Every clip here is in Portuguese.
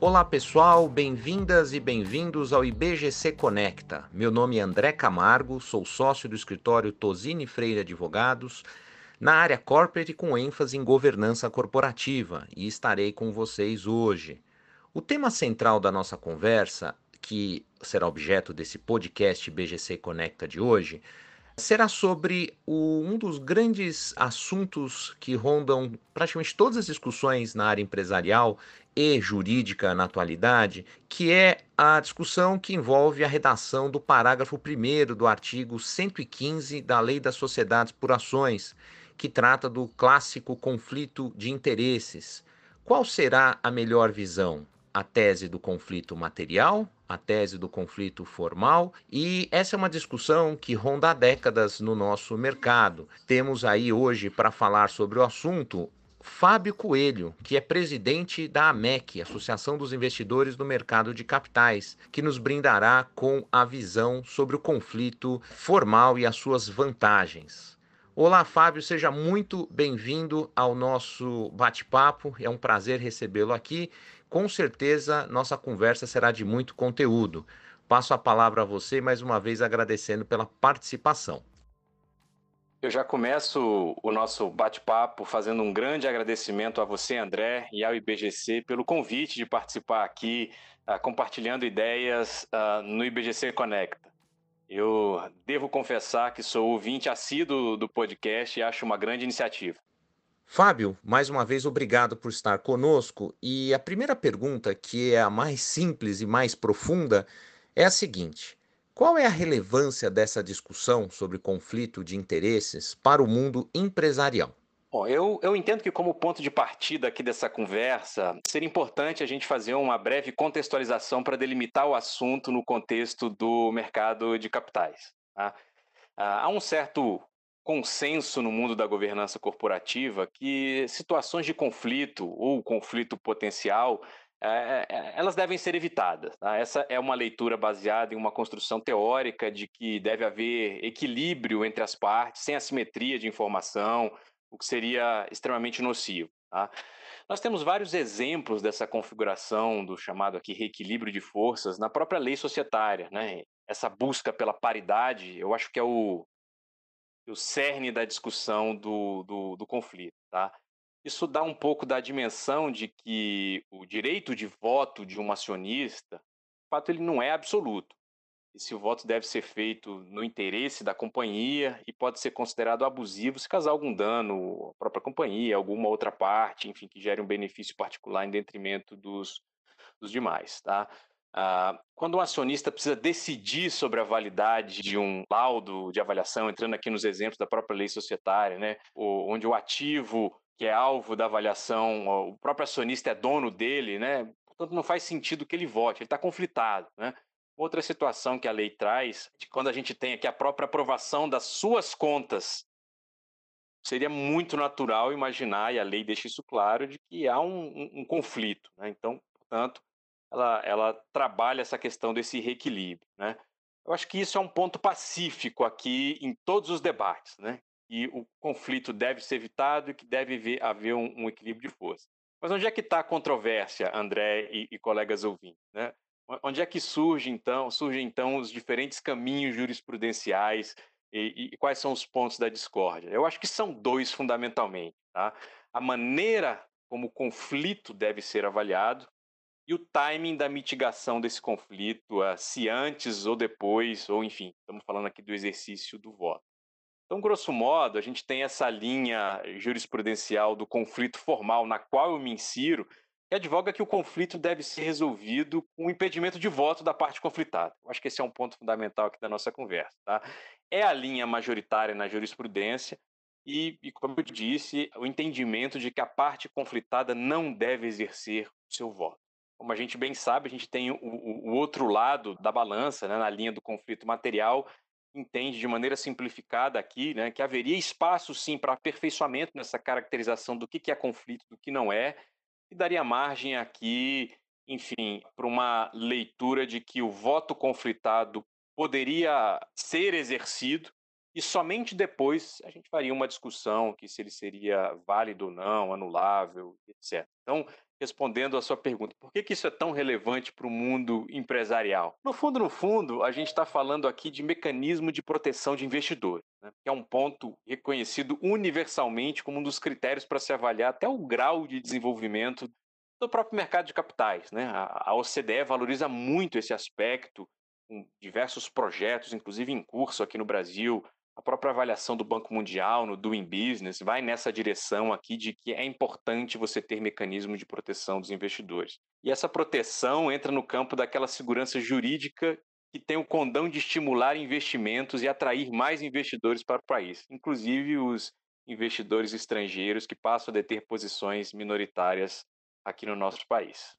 Olá pessoal, bem-vindas e bem-vindos ao IBGC Conecta. Meu nome é André Camargo, sou sócio do escritório Tosini Freire Advogados, na área corporate com ênfase em governança corporativa, e estarei com vocês hoje. O tema central da nossa conversa, que será objeto desse podcast IBGC Conecta de hoje, será sobre o, um dos grandes assuntos que rondam praticamente todas as discussões na área empresarial e jurídica na atualidade, que é a discussão que envolve a redação do parágrafo 1 do artigo 115 da Lei das Sociedades por Ações, que trata do clássico conflito de interesses. Qual será a melhor visão? A tese do conflito material, a tese do conflito formal, e essa é uma discussão que ronda há décadas no nosso mercado. Temos aí hoje para falar sobre o assunto Fábio Coelho, que é presidente da AMEC, Associação dos Investidores no Mercado de Capitais, que nos brindará com a visão sobre o conflito formal e as suas vantagens. Olá, Fábio, seja muito bem-vindo ao nosso bate-papo. É um prazer recebê-lo aqui. Com certeza, nossa conversa será de muito conteúdo. Passo a palavra a você mais uma vez agradecendo pela participação. Eu já começo o nosso bate-papo fazendo um grande agradecimento a você, André, e ao IBGC pelo convite de participar aqui, uh, compartilhando ideias uh, no IBGC Conecta. Eu devo confessar que sou ouvinte assíduo do podcast e acho uma grande iniciativa. Fábio, mais uma vez obrigado por estar conosco. E a primeira pergunta, que é a mais simples e mais profunda, é a seguinte: qual é a relevância dessa discussão sobre conflito de interesses para o mundo empresarial? Bom, eu, eu entendo que, como ponto de partida aqui dessa conversa, seria importante a gente fazer uma breve contextualização para delimitar o assunto no contexto do mercado de capitais. Tá? Ah, há um certo consenso no mundo da governança corporativa que situações de conflito ou conflito potencial é, elas devem ser evitadas. Tá? Essa é uma leitura baseada em uma construção teórica de que deve haver equilíbrio entre as partes, sem assimetria de informação, o que seria extremamente nocivo. Tá? Nós temos vários exemplos dessa configuração do chamado aqui reequilíbrio de forças na própria lei societária. Né? Essa busca pela paridade, eu acho que é o, o cerne da discussão do, do, do conflito. Tá? Isso dá um pouco da dimensão de que o direito de voto de um acionista, de fato, ele não é absoluto. Esse voto deve ser feito no interesse da companhia e pode ser considerado abusivo se causar algum dano à própria companhia, alguma outra parte, enfim, que gere um benefício particular em detrimento dos, dos demais. Tá? Ah, quando um acionista precisa decidir sobre a validade de um laudo de avaliação, entrando aqui nos exemplos da própria lei societária, né, onde o ativo que é alvo da avaliação, o próprio acionista é dono dele, né? Portanto, não faz sentido que ele vote, ele está conflitado, né? Outra situação que a lei traz, de quando a gente tem aqui a própria aprovação das suas contas, seria muito natural imaginar, e a lei deixa isso claro, de que há um, um, um conflito. Né? Então, portanto, ela, ela trabalha essa questão desse reequilíbrio. Né? Eu acho que isso é um ponto pacífico aqui em todos os debates. Né? e o conflito deve ser evitado e que deve haver um, um equilíbrio de força. Mas onde é que está a controvérsia, André e, e colegas ouvintes? Né? Onde é que surge então, surgem então os diferentes caminhos jurisprudenciais e, e, quais são os pontos da discórdia? Eu acho que são dois fundamentalmente. Tá? A maneira como o conflito deve ser avaliado e o timing da mitigação desse conflito, se antes ou depois, ou enfim, estamos falando aqui do exercício do voto. Então, grosso modo, a gente tem essa linha jurisprudencial do conflito formal na qual eu me insiro, que advoga que o conflito deve ser resolvido com o impedimento de voto da parte conflitada. Eu acho que esse é um ponto fundamental aqui da nossa conversa. Tá? É a linha majoritária na jurisprudência e, e, como eu disse, o entendimento de que a parte conflitada não deve exercer o seu voto. Como a gente bem sabe, a gente tem o, o, outro lado da balança, né, na linha do conflito material, entende de maneira simplificada aqui, né, que haveria espaço sim para aperfeiçoamento nessa caracterização do que, que é conflito, do que não é, e daria margem aqui, enfim, para uma leitura de que o voto conflitado poderia ser exercido e somente depois a gente faria uma discussão que se ele seria válido ou não, anulável, etc. Então, respondendo à sua pergunta, por que, que isso é tão relevante para o mundo empresarial? No fundo, no fundo, a gente está falando aqui de mecanismo de proteção de investidores, né? que é um ponto reconhecido universalmente como um dos critérios para se avaliar até o grau de desenvolvimento do próprio mercado de capitais. Né? A OCDE valoriza muito esse aspecto, com diversos projetos, inclusive em curso aqui no Brasil, a própria avaliação do Banco Mundial no Doing Business vai nessa direção aqui de que é importante você ter mecanismo de proteção dos investidores. E essa proteção entra no campo daquela segurança jurídica que tem o condão de estimular investimentos e atrair mais investidores para o país, inclusive os investidores estrangeiros que passam a deter posições minoritárias aqui no nosso país.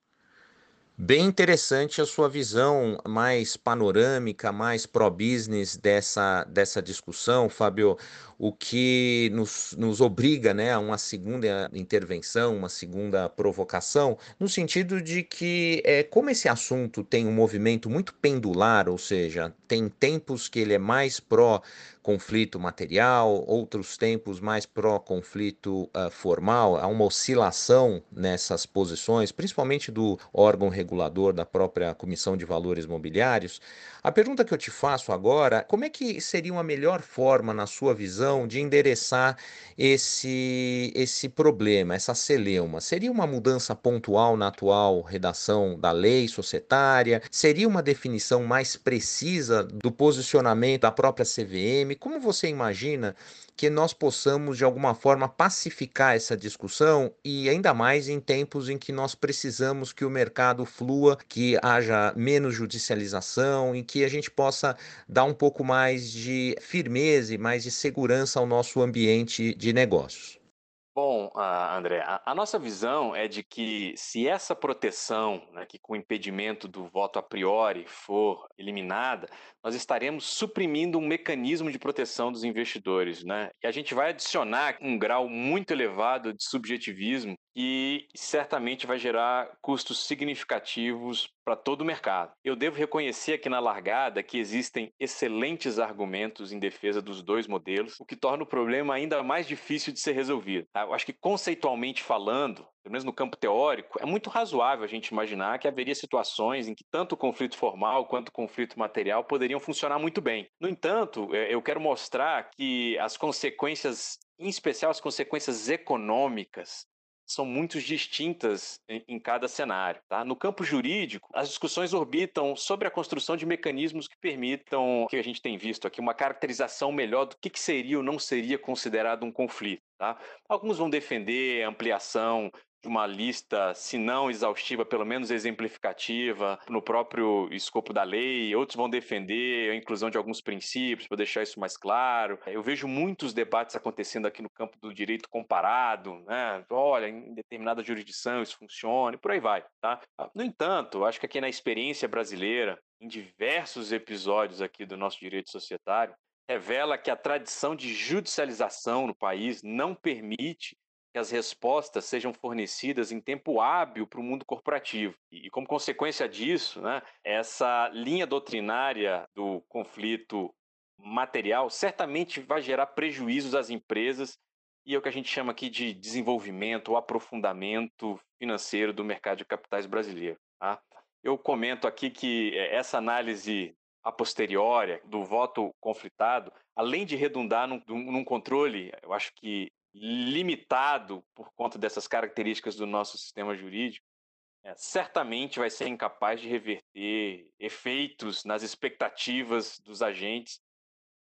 Bem interessante a sua visão mais panorâmica, mais pró-business dessa, dessa discussão, Fábio, o que nos, nos obriga né, a uma segunda intervenção, uma segunda provocação, no sentido de que, é, como esse assunto tem um movimento muito pendular, ou seja, tem tempos que ele é mais pró conflito material, outros tempos mais pró-conflito uh, formal. Há uma oscilação nessas posições, principalmente do órgão regulador da própria Comissão de Valores Mobiliários. A pergunta que eu te faço agora, como é que seria uma melhor forma, na sua visão, de endereçar esse, esse problema, essa celeuma? Seria uma mudança pontual na atual redação da lei societária? Seria uma definição mais precisa do posicionamento da própria CVM? Como você imagina que nós possamos, de alguma forma, pacificar essa discussão e ainda mais em tempos em que nós precisamos que o mercado flua, que haja menos judicialização, em que a gente possa dar um pouco mais de firmeza e mais de segurança ao nosso ambiente de negócios? Bom, ah, André, a, nossa visão é de que se essa proteção, né, que com o impedimento do voto a priori for eliminada, nós estaremos suprimindo um mecanismo de proteção dos investidores, né? E a gente vai adicionar um grau muito elevado de subjetivismo e certamente vai gerar custos significativos para todo o mercado. Eu devo reconhecer aqui na largada que existem excelentes argumentos em defesa dos dois modelos, o que torna o problema ainda mais difícil de ser resolvido. Tá? Eu acho que conceitualmente falando, pelo menos no campo teórico, é muito razoável a gente imaginar que haveria situações em que tanto o conflito formal quanto o conflito material poderiam funcionar muito bem. No entanto, é, eu quero mostrar que as consequências em especial as consequências econômicas são muito distintas em, cada cenário. Tá? No campo jurídico, as discussões orbitam sobre a construção de mecanismos que permitam, que a gente tem visto aqui, uma caracterização melhor do que, que seria ou não seria considerado um conflito. Tá? Alguns vão defender ampliação uma lista, se não exaustiva, pelo menos exemplificativa, no próprio escopo da lei. Outros vão defender a inclusão de alguns princípios para deixar isso mais claro. Eu vejo muitos debates acontecendo aqui no campo do direito comparado, né? Olha, em determinada jurisdição isso funciona e por aí vai, tá? No entanto, acho que aqui na experiência brasileira, em diversos episódios aqui do nosso direito societário, revela que a tradição de judicialização no país não permite que as respostas sejam fornecidas em tempo hábil para o mundo corporativo. E, como consequência disso, né, essa linha doutrinária do conflito material certamente vai gerar prejuízos às empresas e é o que a gente chama aqui de desenvolvimento ou aprofundamento financeiro do mercado de capitais brasileiro. Tá? Eu comento aqui que eh, essa análise a posteriori do voto conflitado, além de redundar num, num, controle, eu acho que limitado por conta dessas características do nosso sistema jurídico, é, certamente vai ser incapaz de reverter efeitos nas expectativas dos agentes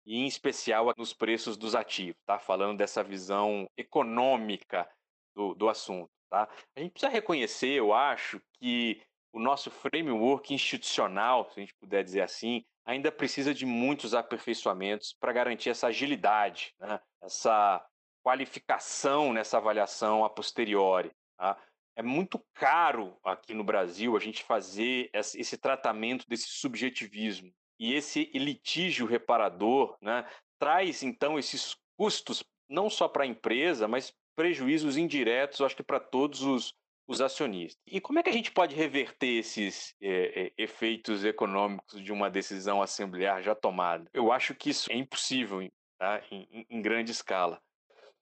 e, em especial, nos preços dos ativos, tá? Falando dessa visão econômica do, do assunto, tá? A gente precisa reconhecer, eu acho, que o nosso framework institucional, se a gente puder dizer assim, ainda precisa de muitos aperfeiçoamentos para garantir essa agilidade, né? essa qualificação nessa avaliação a posteriori. Tá? É muito caro aqui no Brasil a gente fazer esse tratamento desse subjetivismo. E esse litígio reparador né, traz, então, esses custos, não só para a empresa, mas prejuízos indiretos, acho que para todos os, os acionistas. E como é que a gente pode reverter esses é, efeitos econômicos de uma decisão assemblear já tomada? Eu acho que isso é impossível tá? em, em grande escala.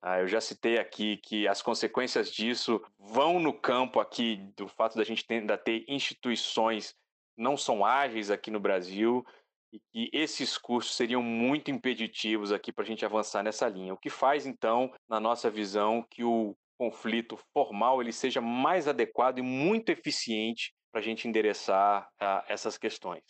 Ah, eu já citei aqui que as consequências disso vão no campo aqui do fato da gente ainda ter instituições não são ágeis aqui no Brasil e que esses custos seriam muito impeditivos aqui para a gente avançar nessa linha. O que faz, então, na nossa visão, que o conflito formal ele seja mais adequado e muito eficiente para a gente endereçar uh, essas questões.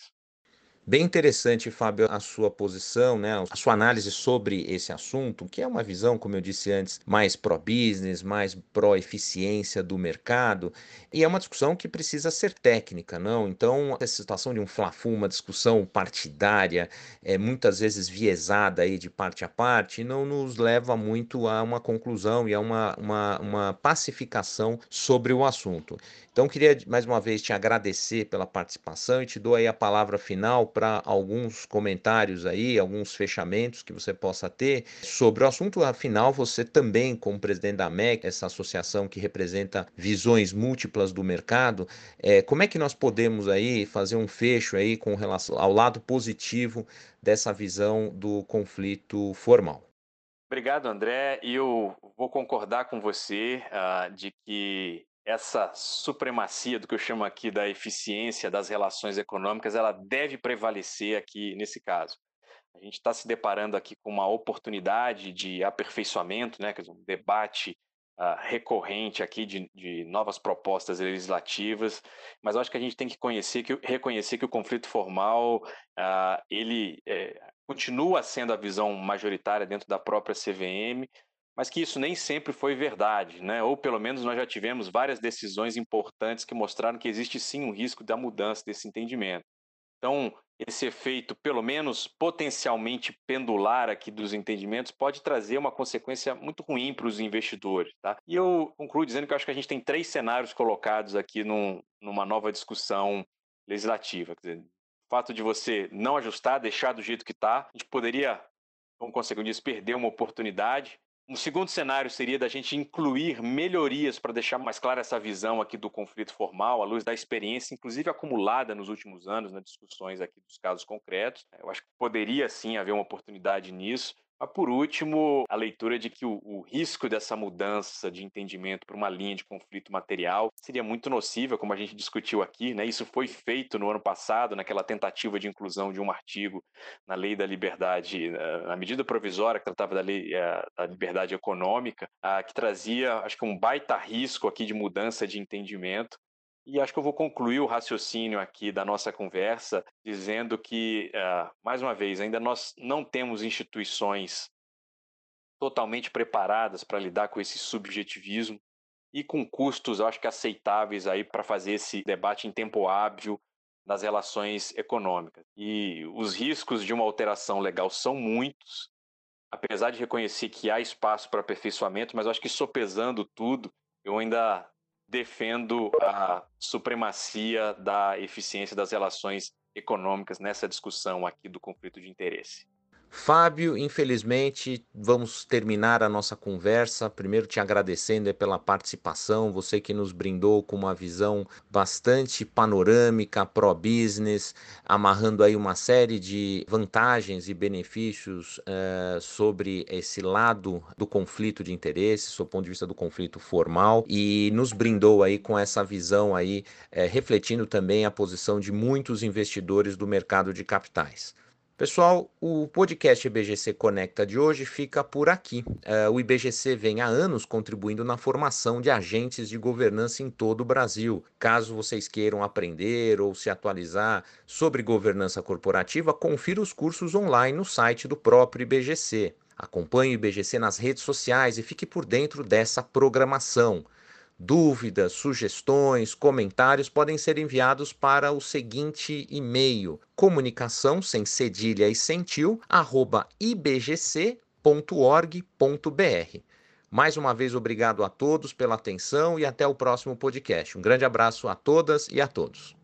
Bem interessante, Fábio, a sua posição, né, a sua análise sobre esse assunto, que é uma visão, como eu disse antes, mais pró-business, mais pró-eficiência do mercado, e é uma discussão que precisa ser técnica, não? Então, essa situação de um fla-fu, uma discussão partidária, é muitas vezes viesada aí de parte a parte, não nos leva muito a uma conclusão e a uma, uma, uma pacificação sobre o assunto. Então, queria mais uma vez te agradecer pela participação e te dou aí a palavra final para alguns comentários aí, alguns fechamentos que você possa ter sobre o assunto. Afinal, você também, como presidente da MEC, essa associação que representa visões múltiplas do mercado, é, como é que nós podemos aí fazer um fecho aí com relação ao lado positivo dessa visão do conflito formal? Obrigado, André. Eu vou concordar com você uh, de que essa supremacia do que eu chamo aqui da eficiência das relações econômicas, ela deve prevalecer aqui nesse caso. A gente está se deparando aqui com uma oportunidade de aperfeiçoamento, né, um debate uh, recorrente aqui de, de, novas propostas legislativas, mas acho que a gente tem que conhecer, que, reconhecer que o conflito formal uh, ele é, continua sendo a visão majoritária dentro da própria CVM, mas que isso nem sempre foi verdade, né? Ou pelo menos nós já tivemos várias decisões importantes que mostraram que existe sim um risco da mudança desse entendimento. Então, esse efeito, pelo menos potencialmente pendular aqui dos entendimentos, pode trazer uma consequência muito ruim para os investidores. Tá? E eu concluo dizendo que eu acho que a gente tem três cenários colocados aqui num, numa nova discussão legislativa. Quer dizer, o fato de você não ajustar, deixar do jeito que está, a gente poderia, como consequência disso, perder uma oportunidade um segundo cenário seria da gente incluir melhorias para deixar mais clara essa visão aqui do conflito formal, à luz da experiência, inclusive acumulada nos últimos anos, nas discussões aqui dos casos concretos. Eu acho que poderia sim haver uma oportunidade nisso. Mas, por último, a leitura de que o, o risco dessa mudança de entendimento para uma linha de conflito material seria muito nociva, como a gente discutiu aqui. Né? Isso foi feito no ano passado, naquela tentativa de inclusão de um artigo na Lei da Liberdade, na medida provisória que tratava da Lei eh, da Liberdade Econômica, que trazia, acho que, um baita risco aqui de mudança de entendimento. E acho que eu vou concluir o raciocínio aqui da nossa conversa dizendo que, uh, mais uma vez, ainda nós não temos instituições totalmente preparadas para lidar com esse subjetivismo e com custos, acho que aceitáveis aí para fazer esse debate em tempo hábil das relações econômicas. E os riscos de uma alteração legal são muitos, apesar de reconhecer que há espaço para aperfeiçoamento, mas acho que sopesando tudo, eu ainda defendo a supremacia da eficiência das relações econômicas nessa discussão aqui do conflito de interesse. Fábio, infelizmente, vamos terminar a nossa conversa. Primeiro, te agradecendo pela participação, você que nos brindou com uma visão bastante panorâmica, pró-business, amarrando aí uma série de vantagens e benefícios uh, sobre esse lado do conflito de interesse, do ponto de vista do conflito formal, e nos brindou aí com essa visão aí, uh, refletindo também a posição de muitos investidores do mercado de capitais. Pessoal, o podcast IBGC Conecta de hoje fica por aqui. Uh, o IBGC vem há anos contribuindo na formação de agentes de governança em todo o Brasil. Caso vocês queiram aprender ou se atualizar sobre governança corporativa, confira os cursos online no site do próprio IBGC. Acompanhe o IBGC nas redes sociais e fique por dentro dessa programação. Dúvidas, sugestões, comentários podem ser enviados para o seguinte e-mail: comunicação sem cedilha e sem tio, arroba ibgc.org.br. Mais uma vez, obrigado a todos pela atenção e até o próximo podcast. Um grande abraço a todas e a todos.